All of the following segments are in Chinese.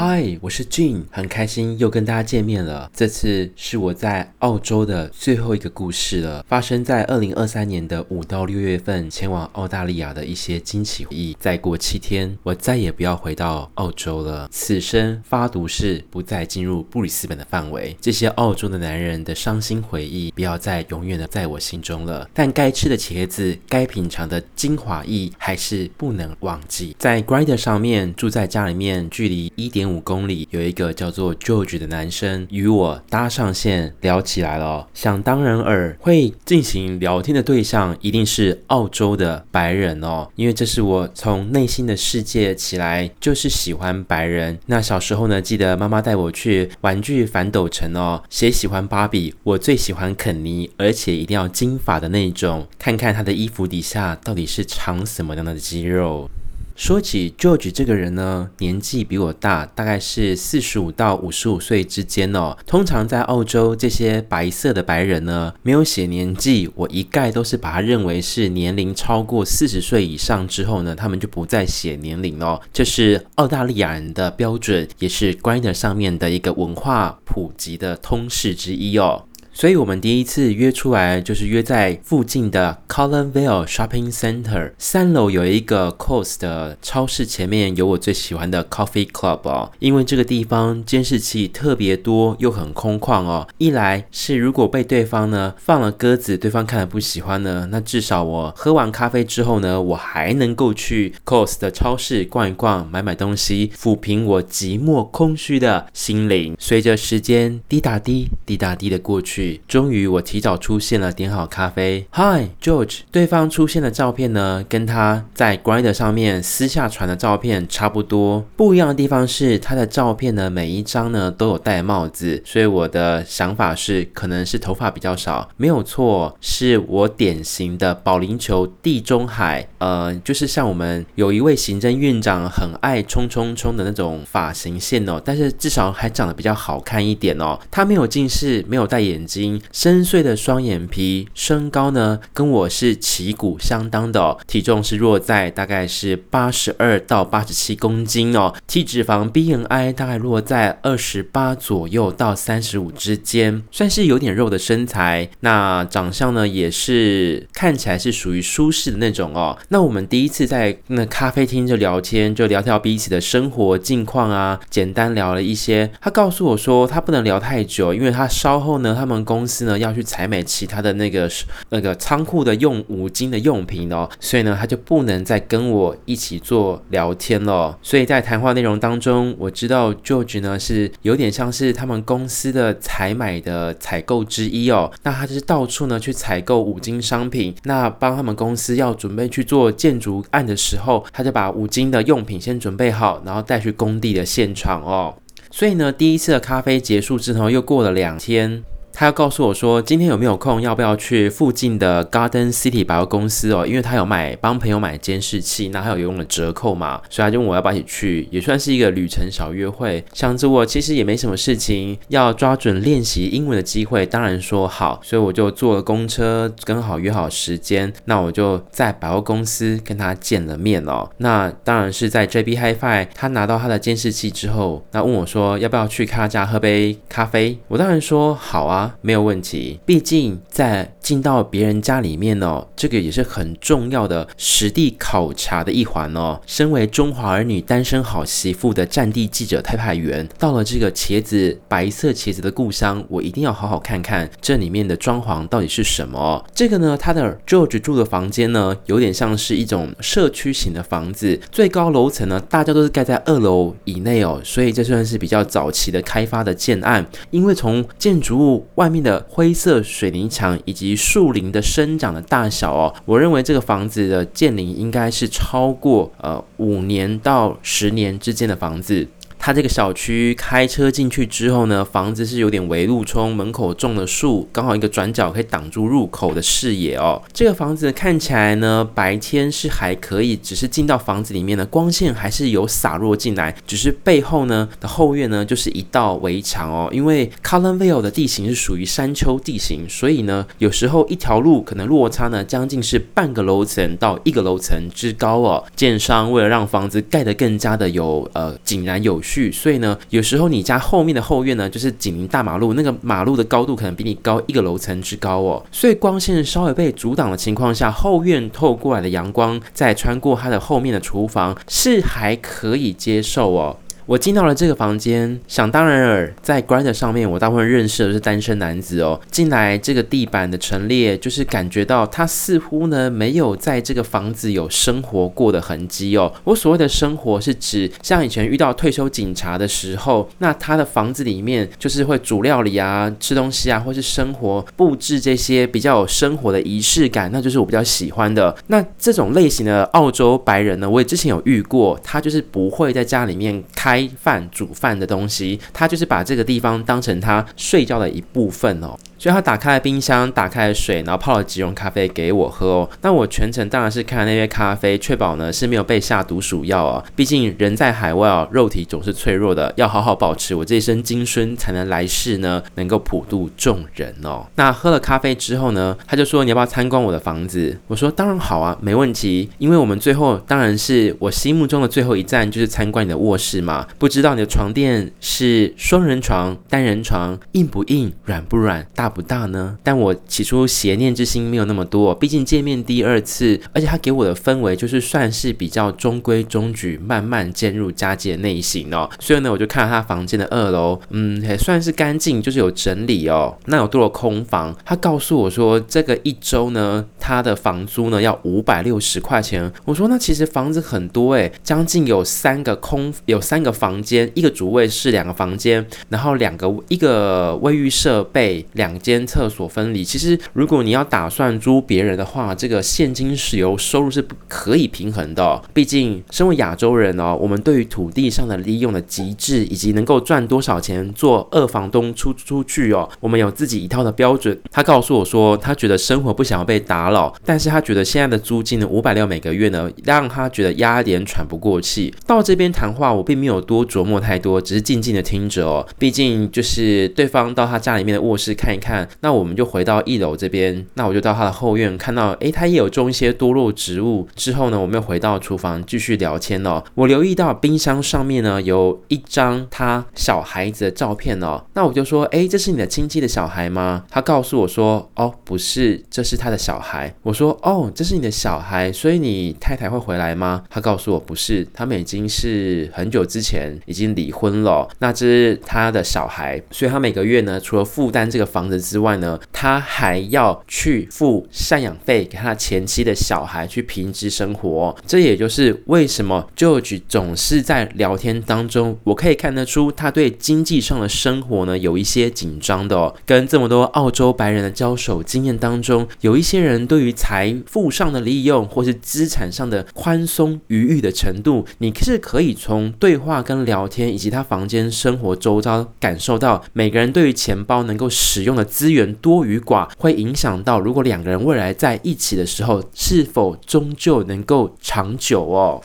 嗨，我是 Jean，很开心又跟大家见面了。这次是我在澳洲的最后一个故事了，发生在二零二三年的五到六月份，前往澳大利亚的一些惊奇回忆。再过七天，我再也不要回到澳洲了。此生发毒誓不再进入布里斯本的范围。这些澳洲的男人的伤心回忆，不要再永远的在我心中了。但该吃的茄子，该品尝的精华意，还是不能忘记。在 Grindr 上面，住在家里面，距离一点五公里有一个叫做 George 的男生与我搭上线聊起来了。想当然尔，会进行聊天的对象一定是澳洲的白人哦，因为这是我从内心的世界起来就是喜欢白人。那小时候呢，记得妈妈带我去玩具反斗城哦，谁喜欢芭比？我最喜欢肯尼，而且一定要金发的那种，看看他的衣服底下到底是藏什么样的肌肉。说起 George 这个人呢，年纪比我大，大概是四十五到五十五岁之间哦。通常在澳洲，这些白色的白人呢，没有写年纪，我一概都是把他认为是年龄超过四十岁以上之后呢，他们就不再写年龄了。这是澳大利亚人的标准，也是 Grindr 上面的一个文化普及的通识之一哦。所以，我们第一次约出来，就是约在附近的 Colin Vale Shopping Center 三楼有一个 Coles 的超市，前面有我最喜欢的 Coffee Club 哦。因为这个地方监视器特别多，又很空旷哦。一来是如果被对方呢放了鸽子，对方看了不喜欢呢，那至少我喝完咖啡之后呢，我还能够去 Coles 的超市逛一逛，买买东西，抚平我寂寞空虚的心灵。随着时间滴答滴滴答滴的过去。终于，我提早出现了，点好咖啡。Hi George，对方出现的照片呢，跟他在 Grindr 上面私下传的照片差不多。不一样的地方是，他的照片呢，每一张呢都有戴帽子，所以我的想法是，可能是头发比较少。没有错，是我典型的保龄球地中海，呃，就是像我们有一位行政院长很爱冲冲冲的那种发型线哦，但是至少还长得比较好看一点哦。他没有近视，没有戴眼镜。深邃的双眼皮，身高呢跟我是旗鼓相当的，体重是落在大概是八十二到八十七公斤哦，体脂肪 BMI 大概落在二十八左右到三十五之间，算是有点肉的身材。那长相呢也是看起来是属于舒适的那种哦。那我们第一次在那咖啡厅就聊天，就聊聊彼此的生活近况啊，简单聊了一些。他告诉我说他不能聊太久，因为他稍后呢他们。公司呢要去采买其他的那个那个仓库的用五金的用品哦，所以呢他就不能再跟我一起做聊天了。所以在谈话内容当中，我知道 George 呢是有点像是他们公司的采买的采购之一哦。那他就是到处呢去采购五金商品，那帮他们公司要准备去做建筑案的时候，他就把五金的用品先准备好，然后带去工地的现场哦。所以呢，第一次的咖啡结束之后，又过了两天。他要告诉我说，今天有没有空，要不要去附近的 Garden City 百货公司哦？因为他有买帮朋友买监视器，那他有用了折扣嘛，所以他就问我要不要一起去，也算是一个旅程小约会。想着我其实也没什么事情，要抓准练习英文的机会，当然说好，所以我就坐了公车，刚好约好时间，那我就在百货公司跟他见了面哦。那当然是在 JB Hi-Fi，他拿到他的监视器之后，那问我说要不要去他家喝杯咖啡？我当然说好啊。没有问题，毕竟在进到别人家里面哦，这个也是很重要的实地考察的一环哦。身为中华儿女单身好媳妇的战地记者特派员，到了这个茄子白色茄子的故乡，我一定要好好看看这里面的装潢到底是什么。这个呢，他的 George 住的房间呢，有点像是一种社区型的房子，最高楼层呢，大家都是盖在二楼以内哦，所以这算是比较早期的开发的建案，因为从建筑物。外面的灰色水泥墙以及树林的生长的大小哦，我认为这个房子的建龄应该是超过呃五年到十年之间的房子。它这个小区开车进去之后呢，房子是有点围路冲，门口种了树，刚好一个转角可以挡住入口的视野哦。这个房子看起来呢，白天是还可以，只是进到房子里面呢，光线还是有洒落进来，只是背后呢的后院呢就是一道围墙哦。因为 Colonville 的地形是属于山丘地形，所以呢有时候一条路可能落差呢将近是半个楼层到一个楼层之高哦。建商为了让房子盖得更加的有呃井然有序，所以呢有时候你家后面的后院呢就是紧邻大马路，那个马路的高度可能比你高一个楼层之高哦。所以光线稍微被阻挡的情况下，后院透过来的阳光再穿过它的后面的厨房是还可以接受哦。我进到了这个房间，想当然尔，在 Grindr 上面，我大部分认识的是单身男子哦。进来这个地板的陈列，就是感觉到他似乎呢没有在这个房子有生活过的痕迹哦。我所谓的生活是指像以前遇到退休警察的时候，那他的房子里面就是会煮料理啊、吃东西啊，或是生活布置这些比较有生活的仪式感，那就是我比较喜欢的。那这种类型的澳洲白人呢，我也之前有遇过，他就是不会在家里面开。开饭煮饭的东西，他就是把这个地方当成他睡觉的一部分哦。所以他打开了冰箱，打开了水，然后泡了即溶咖啡给我喝哦。那我全程当然是看那杯咖啡，确保呢是没有被下毒鼠药哦。毕竟人在海外哦，肉体总是脆弱的，要好好保持我这一身金孙，才能来世呢能够普度众人哦。那喝了咖啡之后呢，他就说，你要不要参观我的房子？我说当然好啊，没问题。因为我们最后当然是我心目中的最后一站就是参观你的卧室嘛。不知道你的床垫是双人床、单人床，硬不硬、软不软、大。不大呢，但我起初邪念之心没有那么多，毕竟见面第二次，而且他给我的氛围就是算是比较中规中矩，慢慢渐入佳节内型哦。所以呢，我就看了他房间的二楼，嗯，也算是干净，就是有整理哦。那有多少空房？他告诉我说，这个一周呢，他的房租呢要五百六十块钱。我说那其实房子很多诶，将近有三个空，有三个房间，一个主卫室，两个房间，然后两个一个卫浴设备，两。间厕所分离，其实如果你要打算租别人的话，这个现金石油收入是不可以平衡的。毕竟身为亚洲人哦，我们对于土地上的利用的极致，以及能够赚多少钱做二房东出出去哦，我们有自己一套的标准。他告诉我说，他觉得生活不想要被打扰，但是他觉得现在的租金呢，五百六每个月呢，让他觉得压点喘不过气。到这边谈话，我并没有多琢磨太多，只是静静的听着哦。毕竟就是对方到他家里面的卧室看一看。看，那我们就回到一楼这边。那我就到他的后院，看到，诶，他也有种一些多肉植物。之后呢，我们又回到厨房继续聊天哦。我留意到冰箱上面呢有一张他小孩子的照片哦。那我就说，诶，这是你的亲戚的小孩吗？他告诉我说，哦，不是，这是他的小孩。我说，哦，这是你的小孩，所以你太太会回来吗？他告诉我，不是，他们已经是很久之前已经离婚了。那这是他的小孩，所以他每个月呢，除了负担这个房子。之外呢，他还要去付赡养费给他前妻的小孩去平直生活。这也就是为什么 George 总是在聊天当中，我可以看得出他对经济上的生活呢有一些紧张的哦。跟这么多澳洲白人的交手经验当中，有一些人对于财富上的利用或是资产上的宽松余裕的程度，你是可以从对话跟聊天以及他房间生活周遭感受到每个人对于钱包能够使用的。资源多与寡会影响到，如果两个人未来在一起的时候，是否终究能够长久哦。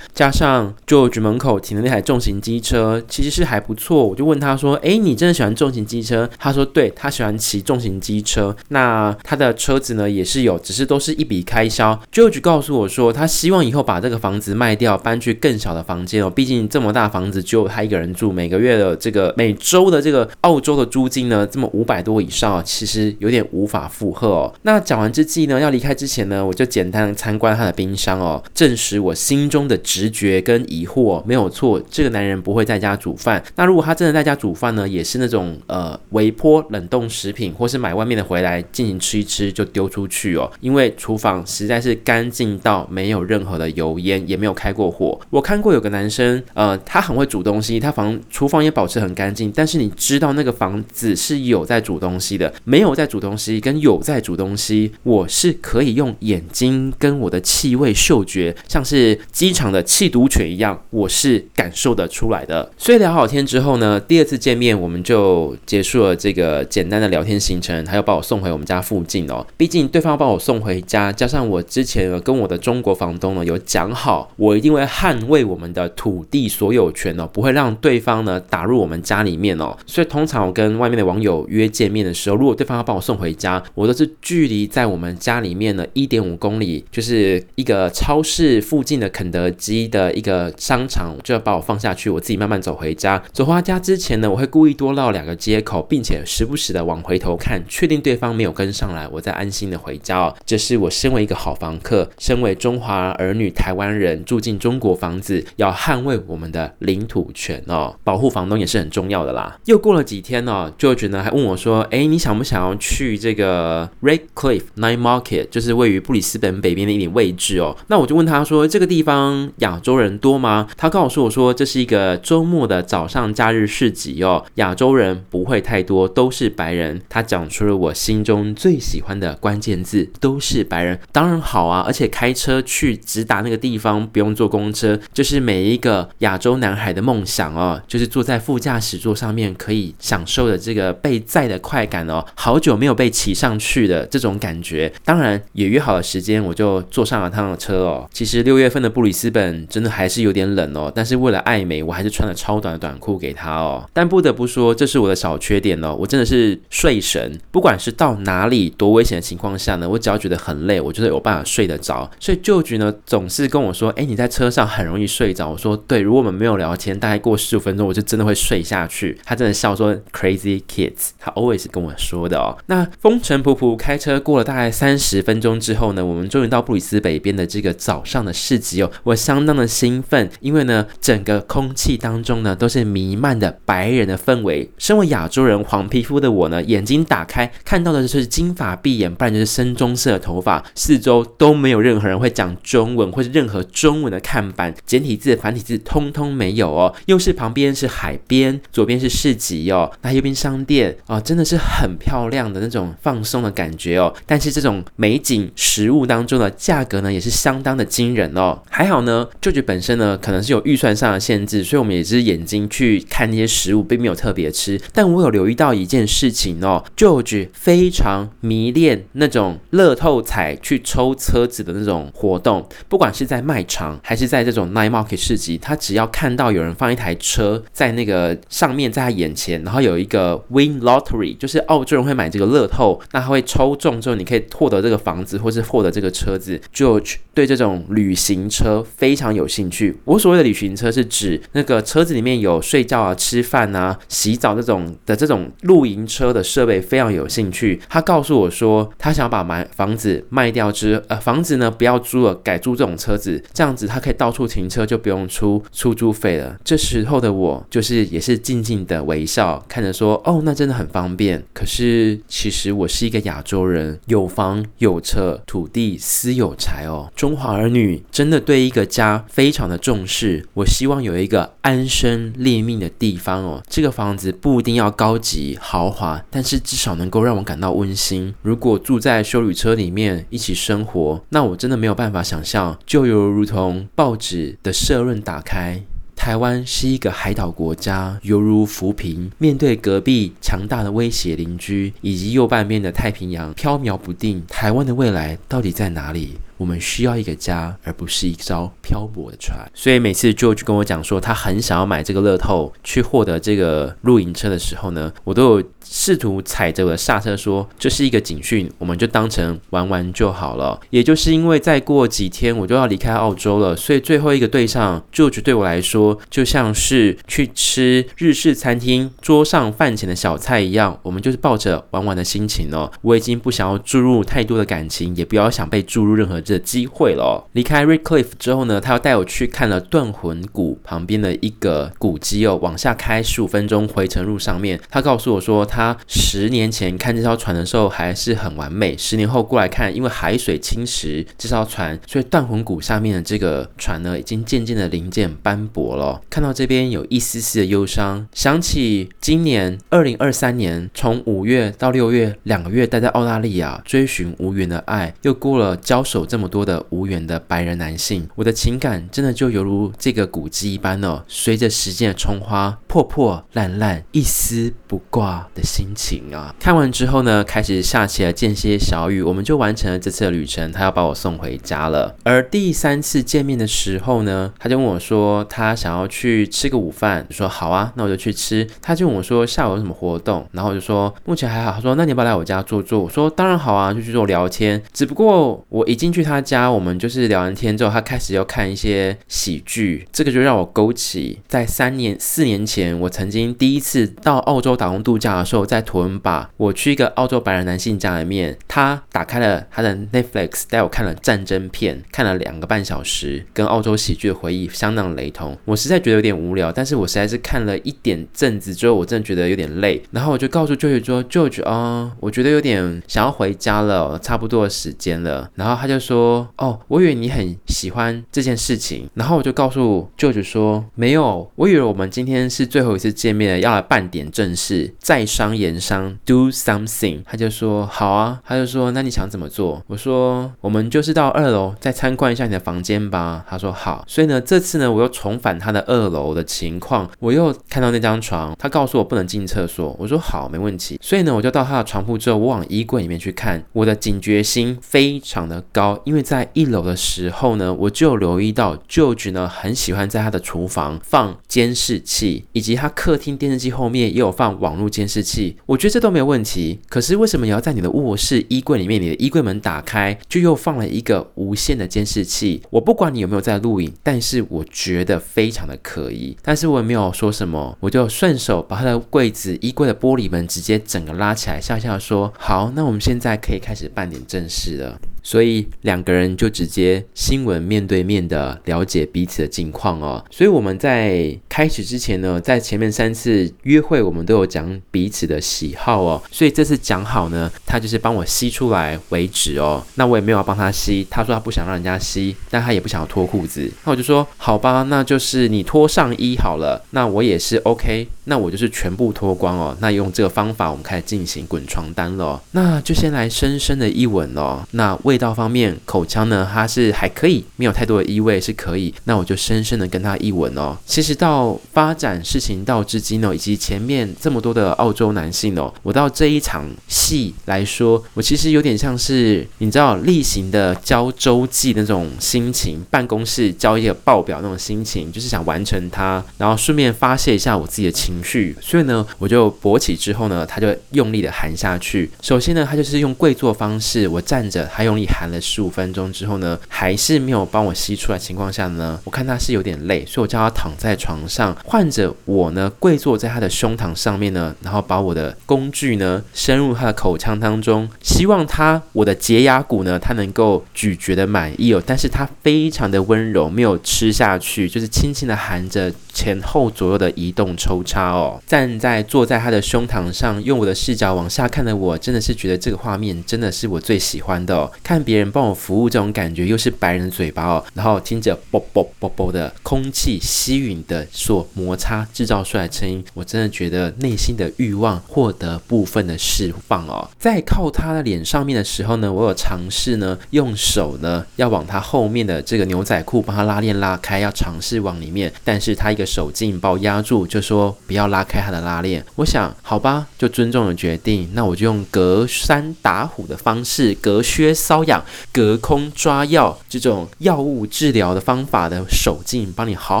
加上 George 门口停的那台重型机车，其实是还不错。我就问他说：“诶，你真的喜欢重型机车？”他说：“对，他喜欢骑重型机车。那他的车子呢，也是有，只是都是一笔开销。”George 告诉我说，他希望以后把这个房子卖掉，搬去更小的房间哦。毕竟这么大房子只有他一个人住，每个月的这个每周的这个澳洲的租金呢，这么五百多。以上其实有点无法负荷哦。那讲完之际呢，要离开之前呢，我就简单参观他的冰箱哦，证实我心中的直觉跟疑惑没有错。这个男人不会在家煮饭。那如果他真的在家煮饭呢，也是那种呃微波冷冻食品，或是买外面的回来进行吃一吃就丢出去哦。因为厨房实在是干净到没有任何的油烟，也没有开过火。我看过有个男生，呃，他很会煮东西，他房厨房也保持很干净，但是你知道那个房子是有在煮东西的，没有在煮东西跟有在煮东西，我是可以用眼睛跟我的气味嗅觉，像是机场的的缉毒犬一样，我是感受得出来的。所以聊好天之后呢，第二次见面我们就结束了这个简单的聊天行程，他又把我送回我们家附近哦。毕竟对方要把我送回家，加上我之前跟我的中国房东呢有讲好，我一定会捍卫我们的土地所有权哦，不会让对方呢打入我们家里面哦。所以通常我跟外面的网友约见面的时候，如果对方要把我送回家，我都是距离在我们家里面呢一点五公里，就是一个超市附近的肯德基的一个商场，就要把我放下去，我自己慢慢走回家。走回家之前呢，我会故意多绕两个街口，并且时不时的往回头看，确定对方没有跟上来，我再安心的回家哦。这是我身为一个好房客，身为中华儿女、台湾人住进中国房子，要捍卫我们的领土权哦，保护房东也是很重要的啦。又过了几天呢、哦，George 呢还问我说：“哎，你想不想要去这个 Red Cliff Night Market，就是位于布里斯本北边的一点位置哦？”那我就问他说：“这个地方亚洲人多吗？”他告诉我说：“这是一个周末的早上假日市集哦，亚洲人不会太多，都是白人。”他讲出了我心中最喜欢的关键字：“都是白人。”当然好啊，而且开车去直达那个地方，不用坐公车，就是每一个亚洲男孩的梦想哦，就是坐在副驾驶座上面可以享受的这个被载的快感哦。好久没有被骑上去的这种感觉，当然也约好了时间，我就坐上了他的车哦。其实六月份的布里斯本真的还是有点冷哦，但是为了爱美，我还是穿了超短的短裤给他哦。但不得不说，这是我的小缺点哦，我真的是睡神，不管是到哪里多危险的情况下呢，我只要觉得很累，我觉得有办法睡得着。所以旧局呢总是跟我说：“哎，你在车上很容易睡着。”我说：“对，如果我们没有聊天，大概过十五分钟，我就真的会睡下去。”他真的笑说：“Crazy kids。”他 always 跟我说的哦。那风尘仆仆开车过了大概三十分钟之后呢，我们终于到布里斯北边的这个早上的市集哦。我相当的兴奋，因为呢，整个空气当中呢都是弥漫的白人的氛围。身为亚洲人，黄皮肤的我呢，眼睛打开看到的就是金发碧眼，不然就是深棕色的头发。四周都没有任何人会讲中文，或是任何中文的看板、简体字、繁体字，通通没有哦。又是旁边是海边，左边是市集哦，那右边商店哦，真的是很漂亮的那种放松的感觉哦。但是这种美景食物当中的价格呢，也是相当的惊人哦。还好呢，George 本身呢，可能是有预算上的限制，所以我们也是眼睛去看那些食物，并没有特别吃。但我有留意到一件事情哦舅舅非常迷恋那种乐透彩去抽车子的那种活动，不管是在卖场还是在这种 night market 市集，他只要看到有人放一台车在那个上面，在他眼前，然后有一个 win lottery，就是澳洲人会买这个乐透，那他会抽中之后，你可以获得这个房子，或是获得这个车子。George 对这种旅行车非非常有兴趣。我所谓的旅行车是指那个车子里面有睡觉啊、吃饭啊、洗澡这种的这种露营车的设备非常有兴趣。他告诉我说，他想把买房子卖掉之呃房子呢不要租了，改租这种车子，这样子他可以到处停车，就不用出出租费了。这时候的我就是也是静静的微笑，看着说，哦，那真的很方便。可是其实我是一个亚洲人，有房有车，土地私有财哦。中华儿女真的对一个家非常的重视。我希望有一个安身立命的地方哦。这个房子不一定要高级豪华，但是至少能够让我感到温馨。如果住在修旅车里面一起生活，那我真的没有办法想象，就犹如同报纸的社论打开。台湾是一个海岛国家，犹如浮萍，面对隔壁强大的威胁邻居，以及右半边的太平洋飘渺不定。台湾的未来到底在哪里？我们需要一个家，而不是一艘漂泊的船。所以每次 George 跟我讲说他很想要买这个乐透，去获得这个露营车的时候呢，我都有试图踩着我的刹车说，这是一个警讯，我们就当成玩玩就好了。也就是因为再过几天我就要离开澳洲了，所以最后一个对象 George 对我来说就像是去吃日式餐厅桌上饭前的小菜一样，我们就是抱着玩玩的心情哦。我已经不想要注入太多的感情，也不要想被注入任何。的机会了。离开 Redcliffe 之后呢，他要带我去看了断魂谷旁边的一个古迹哦。往下开十五分钟回程路上面，他告诉我说，他十年前看这艘船的时候还是很完美，十年后过来看，因为海水侵蚀这艘船，所以断魂谷下面的这个船呢，已经渐渐的零件斑驳了。看到这边有一丝丝的忧伤，想起今年二零二三年，从五月到六月两个月待在澳大利亚，追寻无缘的爱，又过了交手这么。么多的无缘的白人男性，我的情感真的就犹如这个古迹一般哦，随着时间的冲花，破破烂烂，一丝不挂的心情啊。看完之后呢，开始下起了间歇小雨，我们就完成了这次的旅程。他要把我送回家了。而第三次见面的时候呢，他就问我说，他想要去吃个午饭，我说好啊，那我就去吃。他就问我说下午有什么活动，然后我就说目前还好。他说那你要不要来我家坐坐？我说当然好啊，就去做聊天。只不过我一进去他家，我们就是聊完天之后，他开始要看一些喜剧，这个就让我勾起在三年四年前我曾经第一次到澳洲打工度假的时候，在图文巴，我去一个澳洲白人男性家里面，他打开了他的 Netflix，带我看了战争片，看了两个半小时，跟澳洲喜剧的回忆相当雷同。我实在觉得有点无聊，但是我实在是看了一点阵子之后，我真的觉得有点累，然后我就告诉 George 说：“George 啊，我觉得有点想要回家了，差不多的时间了。”然后他就说：“说哦，我以为你很喜欢这件事情。”然后我就告诉舅舅说：“没有，我以为我们今天是最后一次见面了，要来办点正事，在商言商，do something。”他就说：“好啊。”他就说：“那你想怎么做？”我说：“我们就是到二楼再参观一下你的房间吧。”他说：“好。”所以呢，这次呢，我又重返他的二楼的情况，我又看到那张床，他告诉我不能进厕所。我说：“好，没问题。”所以呢，我就到他的床铺之后，我往衣柜里面去看，我的警觉心非常的高，因为在一楼的时候呢，我就留意到舅舅呢很喜欢在他的厨房放监视器，以及他客厅电视机后面也有放网络监视器。我觉得这都没有问题，可是为什么你要在你的卧室衣柜里面，你的衣柜门打开就又放了一个无线的监视器？我不管你有没有在录影，但是我觉得非常的可疑。但是我也没有说什么，我就顺手把他的柜子衣柜的玻璃门直接整个拉起来，笑笑说：“好，那我们现在可以开始办点正事了。”所以两个人就直接新闻面对面的了解彼此的近况哦。所以我们在开始之前呢，在前面三次约会，我们都有讲彼此的喜好哦。所以这次讲好呢，他就是帮我吸出来为止哦。那我也没有要帮他吸，他说他不想让人家吸，但他也不想要脱裤子。那我就说好吧，那就是你脱上衣好了。那我也是 OK，那我就是全部脱光哦。那用这个方法，我们开始进行滚床单了。那就先来深深的一吻哦。那为味道方面，口腔呢，它是还可以，没有太多的异味，是可以。那我就深深的跟他一吻哦。其实到发展事情到至今哦，以及前面这么多的澳洲男性哦，我到这一场戏来说，我其实有点像是你知道例行的交周记那种心情，办公室交一个报表那种心情，就是想完成它，然后顺便发泄一下我自己的情绪。所以呢，我就勃起之后呢，他就用力的含下去。首先呢，他就是用跪坐方式，我站着，他用。含了十五分钟之后呢，还是没有帮我吸出来情况下呢，我看他是有点累，所以我叫他躺在床上，换着我呢跪坐在他的胸膛上面呢，然后把我的工具呢深入他的口腔当中，希望他我的洁牙骨呢他能够咀嚼的满意哦，但是他非常的温柔，没有吃下去，就是轻轻的含着。前后左右的移动抽插哦，站在坐在他的胸膛上，用我的视角往下看的我，真的是觉得这个画面真的是我最喜欢的哦。看别人帮我服务这种感觉，又是白人的嘴巴哦，然后听着啵啵啵啵的空气吸吮的所摩擦制造出来的声音，我真的觉得内心的欲望获得部分的释放哦。在靠他的脸上面的时候呢，我有尝试呢用手呢要往他后面的这个牛仔裤帮他拉链拉开，要尝试往里面，但是他一个。手劲把我压住，就说不要拉开他的拉链。我想，好吧，就尊重了决定。那我就用隔山打虎的方式，隔靴搔痒，隔空抓药这种药物治疗的方法的手劲，帮你好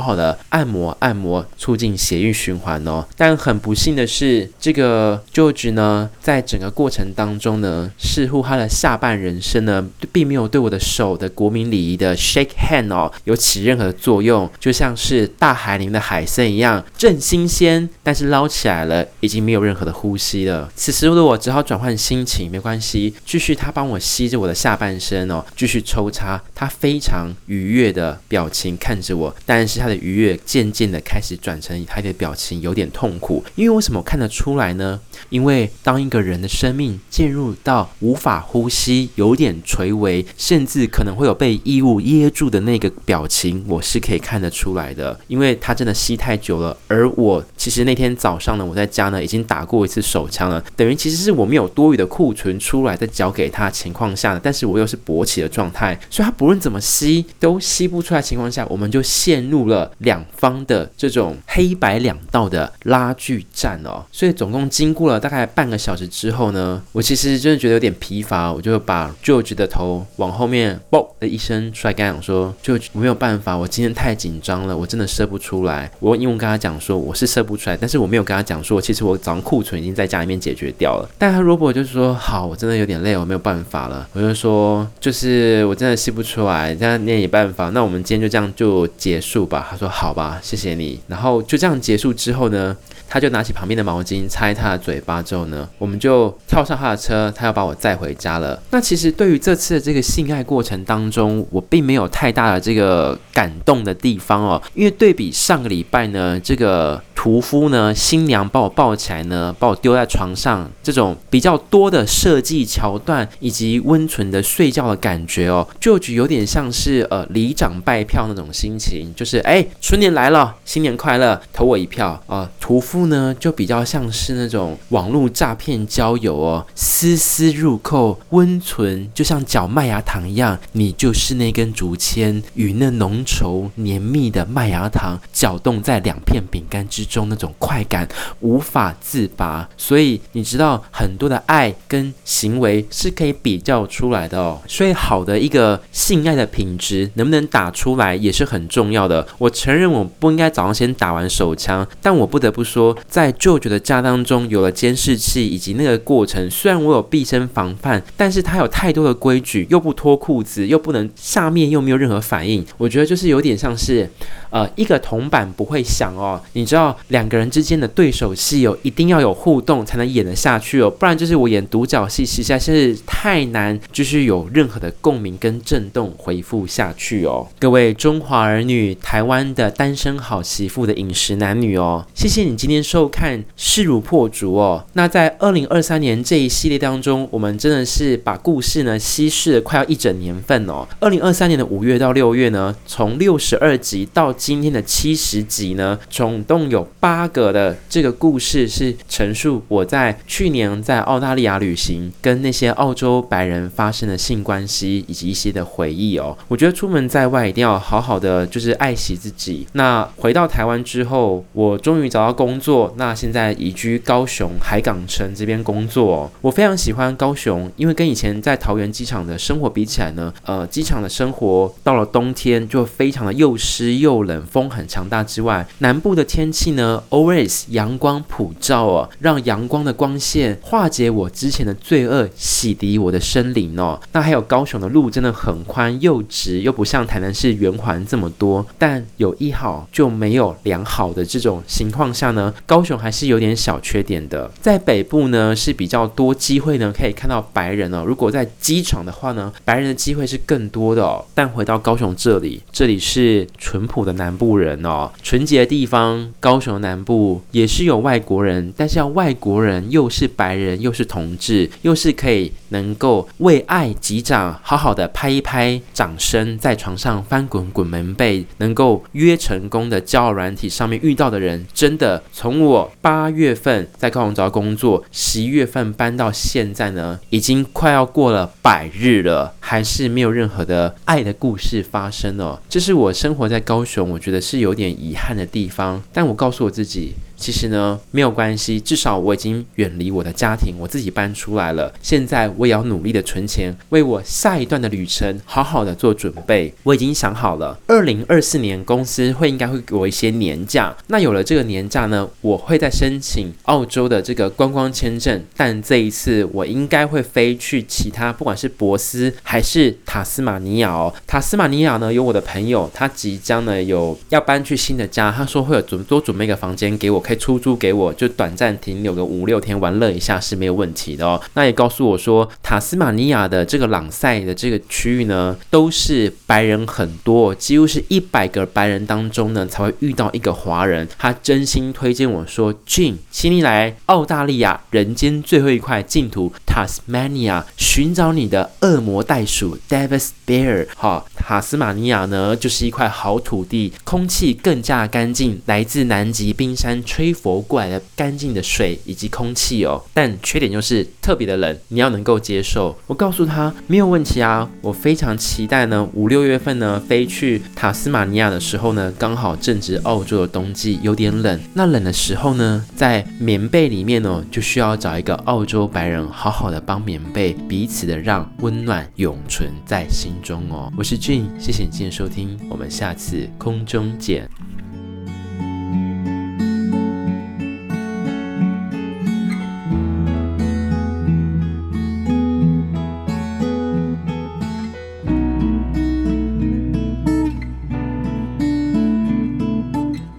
好的按摩按摩，促进血液循环哦。但很不幸的是，这个 George 呢，在整个过程当中呢，似乎他的下半人生呢，并没有对我的手的国民礼仪的 shake hand 哦，有起任何作用，就像是大海里。的海参一样正新鲜，但是捞起来了，已经没有任何的呼吸了。此时的我只好转换心情，没关系，继续他帮我吸着我的下下半身哦，继续抽插。他非常愉悦的表情看着我，但是他的愉悦渐渐的开始转成他的表情有点痛苦。因为为什么看得出来呢？因为当一个人的生命进入到无法呼吸、有点垂危，甚至可能会有被异物噎住的那个表情，我是可以看得出来的。因为他。真的吸太久了，而我其实那天早上呢，我在家呢已经打过一次手枪了，等于其实是我没有多余的库存出来再交给他情况下，但是我又是勃起的状态，所以他不论怎么吸都吸不出来情况下，我们就陷入了两方的这种黑白两道的拉锯战哦。所以总共经过了大概半个小时之后呢，我其实真的觉得有点疲乏，我就把 George 的头往后面嘣的一声出来，跟他讲说：“George，我没有办法，我今天太紧张了，我真的射不出来。”我因为我跟他讲说我是射不出来，但是我没有跟他讲说，其实我早上库存已经在家里面解决掉了。但他 Robert 就是说：“好，我真的有点累，我没有办法了。”我就说：“说就是我真的吸不出来，这样你也办法，那我们今天就这样就结束吧。”他说：“好吧，谢谢你。”然后就这样结束之后呢，他就拿起旁边的毛巾擦他的嘴巴之后呢，我们就跳上他的车，他要把我载回家了。那其实对于这次的这个性爱过程当中，我并没有太大的这个感动的地方哦，因为对比上个礼拜呢，这个。屠夫呢，新娘把我抱起来呢，把我丢在床上，这种比较多的设计桥段以及温存的睡觉的感觉哦，就有点像是呃里长拜票那种心情，就是哎春年来了，新年快乐，投我一票啊。屠夫呢就比较像是那种网络诈骗交友哦，丝丝入扣，温存就像搅麦芽糖一样，你就是那根竹签与那浓稠黏密的麦芽糖搅动在两片饼干之间。中那种快感无法自拔，所以你知道很多的爱跟行为是可以比较出来的哦。所以好的一个性爱的品质能不能打出来也是很重要的。我承认我不应该早上先打完手枪，但我不得不说，在舅舅的家当中有了监视器以及那个过程，虽然我有毕生防范，但是他有太多的规矩，又不脱裤子，又不能下面又没有任何反应，我觉得就是有点像是。呃，一个铜板不会响哦，你知道两个人之间的对手戏哦，一定要有互动才能演得下去哦，不然就是我演独角戏，实在是太难，就是有任何的共鸣跟震动回复下去哦。各位中华儿女，台湾的单身好媳妇的饮食男女哦，谢谢你今天收看势如破竹哦。那在二零二三年这一系列当中，我们真的是把故事呢稀释了快要一整年份哦。二零二三年的五月到六月呢，从六十二集到今天的七十集呢，总共有八个的这个故事是陈述我在去年在澳大利亚旅行，跟那些澳洲白人发生的性关系以及一些的回忆哦。我觉得出门在外一定要好好的就是爱惜自己。那回到台湾之后，我终于找到工作，那现在移居高雄海港城这边工作。我非常喜欢高雄，因为跟以前在桃园机场的生活比起来呢，呃，机场的生活到了冬天就非常的又湿又冷。冷风很强大之外，南部的天气呢，always 阳光普照哦，让阳光的光线化解我之前的罪恶，洗涤我的生灵哦。那还有高雄的路真的很宽又直，又不像台南市圆环这么多。但有一好就没有良好的这种情况下呢，高雄还是有点小缺点的。在北部呢是比较多机会呢，可以看到白人哦。如果在机场的话呢，白人的机会是更多的哦。但回到高雄这里，这里是淳朴的南。南部人哦，纯洁的地方，高雄南部也是有外国人，但是要外国人又是白人，又是同志，又是可以能够为爱击掌，好好的拍一拍掌声，在床上翻滚滚门被，能够约成功的交友软体上面遇到的人，真的从我八月份在高雄找工作，十一月份搬到现在呢，已经快要过了百日了，还是没有任何的爱的故事发生哦。这是我生活在高雄。我觉得是有点遗憾的地方，但我告诉我自己。其实呢，没有关系，至少我已经远离我的家庭，我自己搬出来了。现在我也要努力的存钱，为我下一段的旅程好好的做准备。我已经想好了，二零二四年公司会应该会给我一些年假。那有了这个年假呢，我会再申请澳洲的这个观光签证。但这一次我应该会飞去其他，不管是博斯还是塔斯马尼亚哦。塔斯马尼亚呢，有我的朋友，他即将呢有要搬去新的家，他说会有准多准备一个房间给我。出租给我，就短暂停留个五六天玩乐一下是没有问题的哦。那也告诉我说，塔斯马尼亚的这个朗赛的这个区域呢，都是白人很多，几乎是一百个白人当中呢才会遇到一个华人。他真心推荐我说，Gene，请你来澳大利亚人间最后一块净土。Tasmania 寻找你的恶魔袋鼠 Davis Bear。好，塔斯马尼亚呢，就是一块好土地，空气更加干净，来自南极冰山吹拂过来的干净的水以及空气哦。但缺点就是特别的冷，你要能够接受。我告诉他没有问题啊，我非常期待呢，五六月份呢飞去塔斯马尼亚的时候呢，刚好正值澳洲的冬季，有点冷。那冷的时候呢，在棉被里面呢，就需要找一个澳洲白人好好的帮棉被，彼此的让温暖永存在心中哦。我是俊谢谢你今天收听，我们下次空中见。